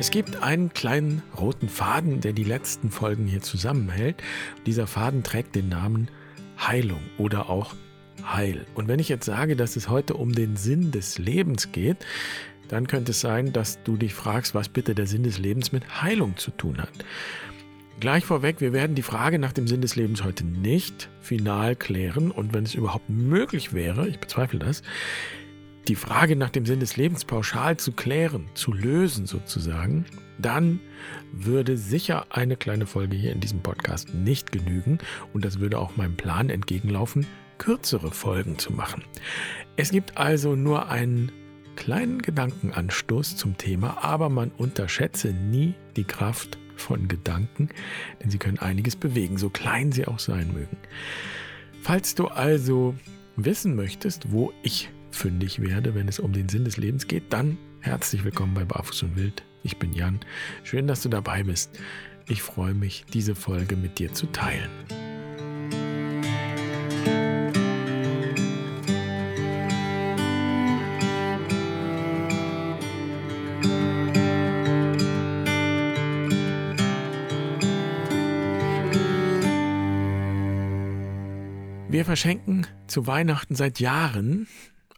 Es gibt einen kleinen roten Faden, der die letzten Folgen hier zusammenhält. Dieser Faden trägt den Namen Heilung oder auch Heil. Und wenn ich jetzt sage, dass es heute um den Sinn des Lebens geht, dann könnte es sein, dass du dich fragst, was bitte der Sinn des Lebens mit Heilung zu tun hat. Gleich vorweg, wir werden die Frage nach dem Sinn des Lebens heute nicht final klären und wenn es überhaupt möglich wäre, ich bezweifle das, die Frage nach dem Sinn des Lebens pauschal zu klären, zu lösen sozusagen, dann würde sicher eine kleine Folge hier in diesem Podcast nicht genügen und das würde auch meinem Plan entgegenlaufen, kürzere Folgen zu machen. Es gibt also nur einen kleinen Gedankenanstoß zum Thema, aber man unterschätze nie die Kraft von Gedanken, denn sie können einiges bewegen, so klein sie auch sein mögen. Falls du also wissen möchtest, wo ich fündig werde, wenn es um den Sinn des Lebens geht, dann herzlich willkommen bei Barfuß und Wild. Ich bin Jan. Schön, dass du dabei bist. Ich freue mich, diese Folge mit dir zu teilen. Wir verschenken zu Weihnachten seit Jahren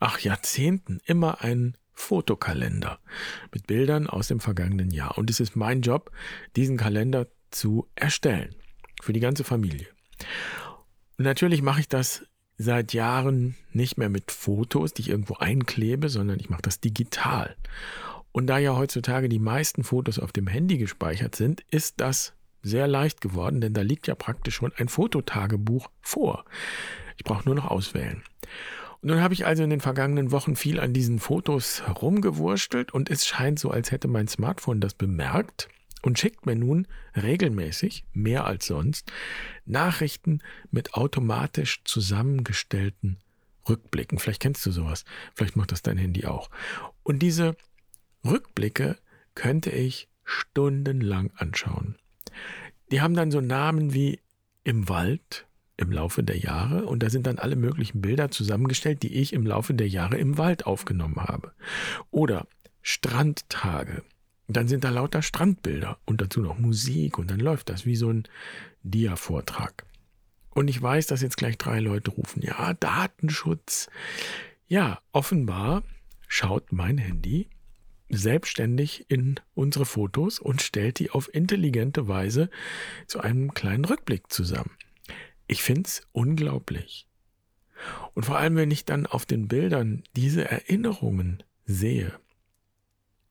ach Jahrzehnten immer einen Fotokalender mit Bildern aus dem vergangenen Jahr. Und es ist mein Job, diesen Kalender zu erstellen. Für die ganze Familie. Und natürlich mache ich das seit Jahren nicht mehr mit Fotos, die ich irgendwo einklebe, sondern ich mache das digital. Und da ja heutzutage die meisten Fotos auf dem Handy gespeichert sind, ist das sehr leicht geworden, denn da liegt ja praktisch schon ein Fototagebuch vor. Ich brauche nur noch auswählen. Und nun habe ich also in den vergangenen Wochen viel an diesen Fotos herumgewurstelt und es scheint so, als hätte mein Smartphone das bemerkt und schickt mir nun regelmäßig, mehr als sonst, Nachrichten mit automatisch zusammengestellten Rückblicken. Vielleicht kennst du sowas, vielleicht macht das dein Handy auch. Und diese Rückblicke könnte ich stundenlang anschauen. Die haben dann so Namen wie im Wald, im Laufe der Jahre und da sind dann alle möglichen Bilder zusammengestellt, die ich im Laufe der Jahre im Wald aufgenommen habe. Oder Strandtage. Dann sind da lauter Strandbilder und dazu noch Musik und dann läuft das wie so ein Dia-Vortrag. Und ich weiß, dass jetzt gleich drei Leute rufen, ja, Datenschutz. Ja, offenbar schaut mein Handy selbstständig in unsere Fotos und stellt die auf intelligente Weise zu einem kleinen Rückblick zusammen. Ich finde es unglaublich. Und vor allem, wenn ich dann auf den Bildern diese Erinnerungen sehe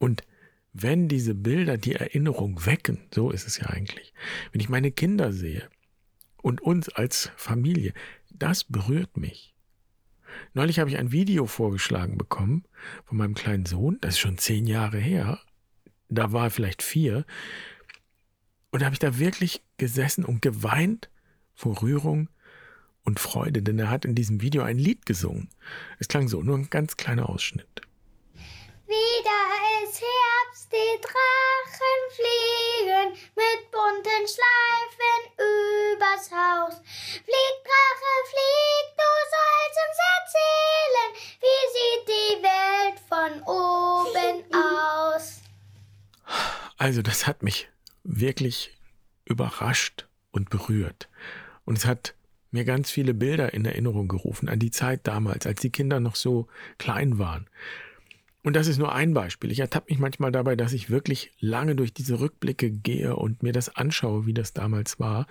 und wenn diese Bilder die Erinnerung wecken, so ist es ja eigentlich, wenn ich meine Kinder sehe und uns als Familie, das berührt mich. Neulich habe ich ein Video vorgeschlagen bekommen von meinem kleinen Sohn, das ist schon zehn Jahre her, da war er vielleicht vier, und da habe ich da wirklich gesessen und geweint vor Rührung und Freude, denn er hat in diesem Video ein Lied gesungen. Es klang so, nur ein ganz kleiner Ausschnitt. Wieder ist Herbst, die Drachen fliegen mit bunten Schleifen übers Haus. Flieg, Drache, flieg, du sollst uns erzählen, wie sieht die Welt von oben aus. Also das hat mich wirklich überrascht und berührt. Und es hat mir ganz viele Bilder in Erinnerung gerufen an die Zeit damals, als die Kinder noch so klein waren. Und das ist nur ein Beispiel. Ich ertappe mich manchmal dabei, dass ich wirklich lange durch diese Rückblicke gehe und mir das anschaue, wie das damals war.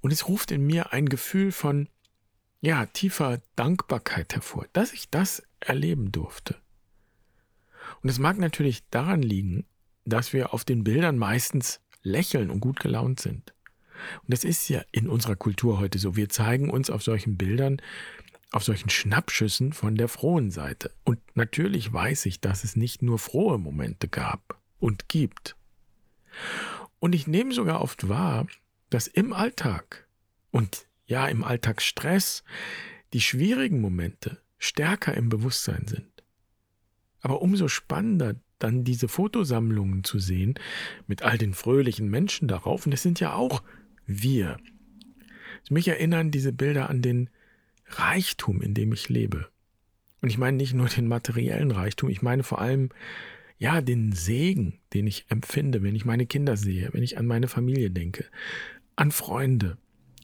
Und es ruft in mir ein Gefühl von, ja, tiefer Dankbarkeit hervor, dass ich das erleben durfte. Und es mag natürlich daran liegen, dass wir auf den Bildern meistens lächeln und gut gelaunt sind. Und das ist ja in unserer Kultur heute so. Wir zeigen uns auf solchen Bildern, auf solchen Schnappschüssen von der frohen Seite. Und natürlich weiß ich, dass es nicht nur frohe Momente gab und gibt. Und ich nehme sogar oft wahr, dass im Alltag und ja im Alltagsstress die schwierigen Momente stärker im Bewusstsein sind. Aber umso spannender dann diese Fotosammlungen zu sehen mit all den fröhlichen Menschen darauf. Und es sind ja auch wir. Mich erinnern diese Bilder an den Reichtum, in dem ich lebe. Und ich meine nicht nur den materiellen Reichtum, ich meine vor allem ja, den Segen, den ich empfinde, wenn ich meine Kinder sehe, wenn ich an meine Familie denke, an Freunde,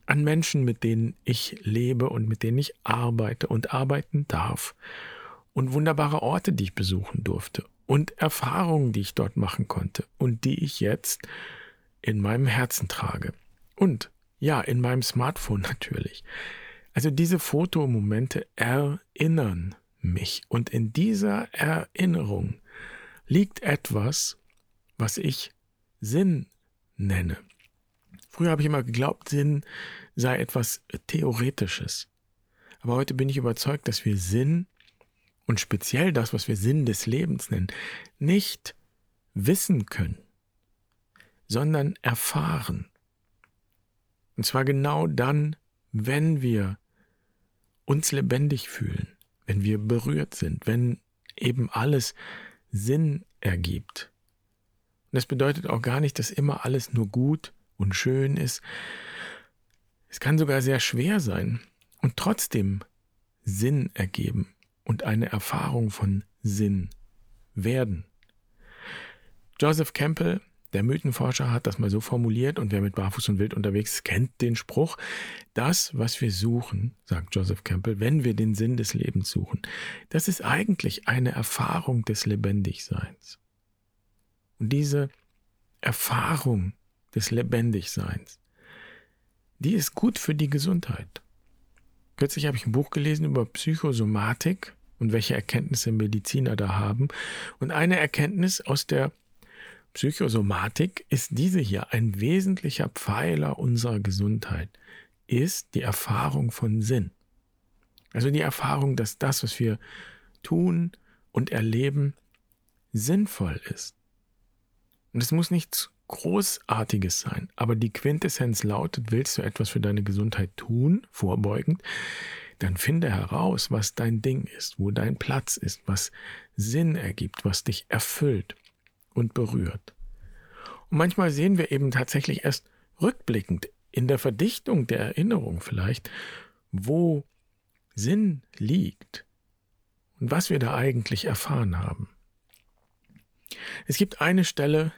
an Menschen, mit denen ich lebe und mit denen ich arbeite und arbeiten darf und wunderbare Orte, die ich besuchen durfte und Erfahrungen, die ich dort machen konnte und die ich jetzt in meinem Herzen trage. Und ja, in meinem Smartphone natürlich. Also diese Fotomomente erinnern mich. Und in dieser Erinnerung liegt etwas, was ich Sinn nenne. Früher habe ich immer geglaubt, Sinn sei etwas Theoretisches. Aber heute bin ich überzeugt, dass wir Sinn und speziell das, was wir Sinn des Lebens nennen, nicht wissen können, sondern erfahren. Und zwar genau dann, wenn wir uns lebendig fühlen, wenn wir berührt sind, wenn eben alles Sinn ergibt. Und das bedeutet auch gar nicht, dass immer alles nur gut und schön ist. Es kann sogar sehr schwer sein und trotzdem Sinn ergeben und eine Erfahrung von Sinn werden. Joseph Campbell der Mythenforscher hat das mal so formuliert und wer mit Barfuß und Wild unterwegs ist, kennt den Spruch, das, was wir suchen, sagt Joseph Campbell, wenn wir den Sinn des Lebens suchen, das ist eigentlich eine Erfahrung des Lebendigseins. Und diese Erfahrung des Lebendigseins, die ist gut für die Gesundheit. Kürzlich habe ich ein Buch gelesen über Psychosomatik und welche Erkenntnisse Mediziner da haben. Und eine Erkenntnis aus der Psychosomatik ist diese hier ein wesentlicher Pfeiler unserer Gesundheit, ist die Erfahrung von Sinn. Also die Erfahrung, dass das, was wir tun und erleben, sinnvoll ist. Und es muss nichts Großartiges sein, aber die Quintessenz lautet, willst du etwas für deine Gesundheit tun, vorbeugend, dann finde heraus, was dein Ding ist, wo dein Platz ist, was Sinn ergibt, was dich erfüllt und berührt. Und manchmal sehen wir eben tatsächlich erst rückblickend in der Verdichtung der Erinnerung vielleicht, wo Sinn liegt und was wir da eigentlich erfahren haben. Es gibt eine Stelle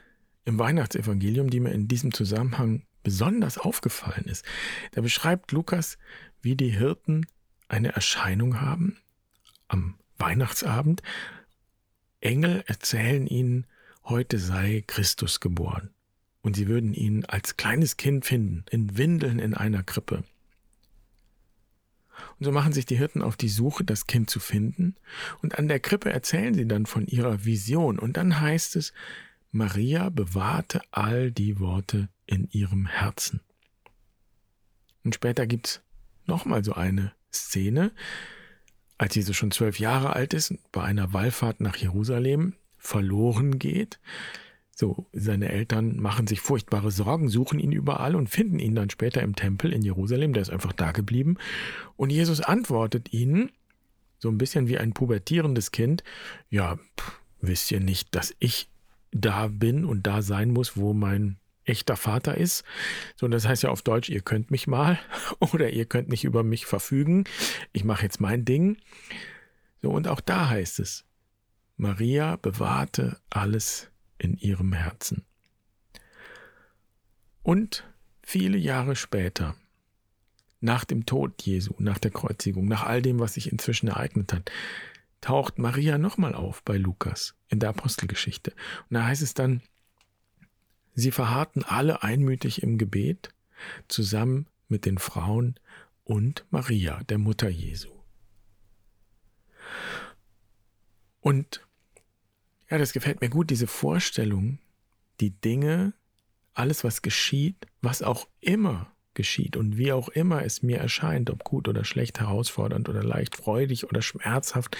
im Weihnachtsevangelium, die mir in diesem Zusammenhang besonders aufgefallen ist. Da beschreibt Lukas, wie die Hirten eine Erscheinung haben am Weihnachtsabend. Engel erzählen ihnen heute sei Christus geboren. Und sie würden ihn als kleines Kind finden, in Windeln in einer Krippe. Und so machen sich die Hirten auf die Suche, das Kind zu finden. Und an der Krippe erzählen sie dann von ihrer Vision. Und dann heißt es, Maria bewahrte all die Worte in ihrem Herzen. Und später gibt's nochmal so eine Szene, als Jesus schon zwölf Jahre alt ist, bei einer Wallfahrt nach Jerusalem, verloren geht. So, seine Eltern machen sich furchtbare Sorgen, suchen ihn überall und finden ihn dann später im Tempel in Jerusalem. Der ist einfach da geblieben. Und Jesus antwortet ihnen, so ein bisschen wie ein pubertierendes Kind, ja, pff, wisst ihr nicht, dass ich da bin und da sein muss, wo mein echter Vater ist. So, das heißt ja auf Deutsch, ihr könnt mich mal oder ihr könnt nicht über mich verfügen. Ich mache jetzt mein Ding. So, und auch da heißt es, Maria bewahrte alles in ihrem Herzen. Und viele Jahre später, nach dem Tod Jesu, nach der Kreuzigung, nach all dem, was sich inzwischen ereignet hat, taucht Maria nochmal auf bei Lukas in der Apostelgeschichte. Und da heißt es dann, sie verharrten alle einmütig im Gebet, zusammen mit den Frauen und Maria, der Mutter Jesu. Und ja, das gefällt mir gut, diese Vorstellung, die Dinge, alles, was geschieht, was auch immer geschieht und wie auch immer es mir erscheint, ob gut oder schlecht, herausfordernd oder leicht, freudig oder schmerzhaft,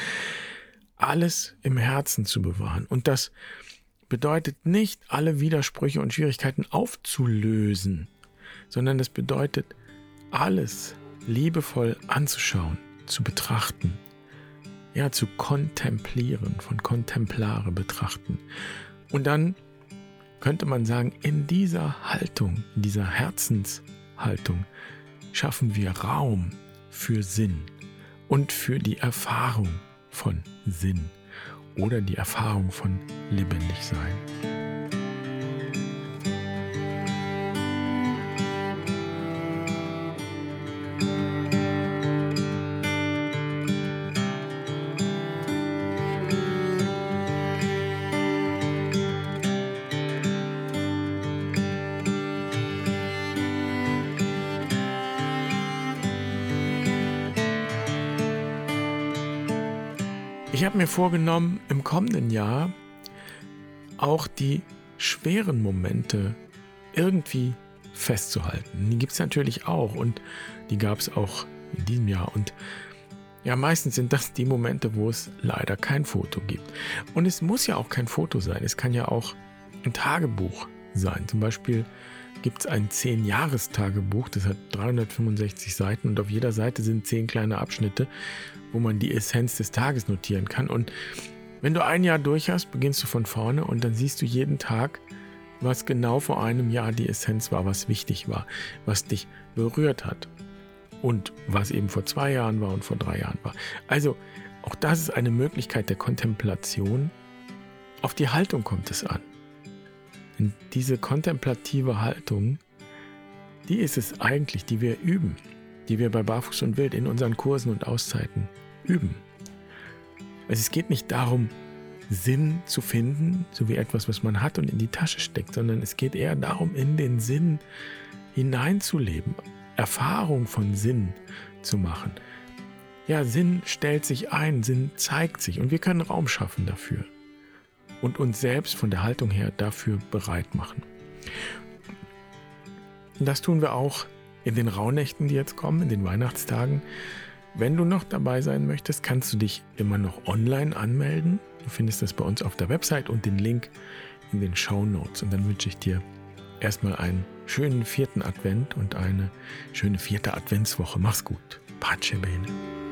alles im Herzen zu bewahren. Und das bedeutet nicht, alle Widersprüche und Schwierigkeiten aufzulösen, sondern das bedeutet, alles liebevoll anzuschauen, zu betrachten ja, zu kontemplieren, von kontemplare betrachten. Und dann könnte man sagen, in dieser Haltung, in dieser Herzenshaltung schaffen wir Raum für Sinn und für die Erfahrung von Sinn oder die Erfahrung von lebendig Ich habe mir vorgenommen, im kommenden Jahr auch die schweren Momente irgendwie festzuhalten. Die gibt es natürlich auch und die gab es auch in diesem Jahr. Und ja, meistens sind das die Momente, wo es leider kein Foto gibt. Und es muss ja auch kein Foto sein. Es kann ja auch ein Tagebuch sein. Zum Beispiel gibt es ein 10-Jahres-Tagebuch, das hat 365 Seiten und auf jeder Seite sind 10 kleine Abschnitte, wo man die Essenz des Tages notieren kann. Und wenn du ein Jahr durch hast, beginnst du von vorne und dann siehst du jeden Tag, was genau vor einem Jahr die Essenz war, was wichtig war, was dich berührt hat und was eben vor zwei Jahren war und vor drei Jahren war. Also auch das ist eine Möglichkeit der Kontemplation. Auf die Haltung kommt es an. Und diese kontemplative Haltung, die ist es eigentlich, die wir üben, die wir bei Barfuß und Wild in unseren Kursen und Auszeiten üben. Also es geht nicht darum, Sinn zu finden, so wie etwas, was man hat und in die Tasche steckt, sondern es geht eher darum, in den Sinn hineinzuleben, Erfahrung von Sinn zu machen. Ja, Sinn stellt sich ein, Sinn zeigt sich und wir können Raum schaffen dafür und uns selbst von der Haltung her dafür bereit machen. Das tun wir auch in den Rauhnächten, die jetzt kommen, in den Weihnachtstagen. Wenn du noch dabei sein möchtest, kannst du dich immer noch online anmelden. Du findest das bei uns auf der Website und den Link in den Show Notes. Und dann wünsche ich dir erstmal einen schönen vierten Advent und eine schöne vierte Adventswoche. Mach's gut. Pace bene.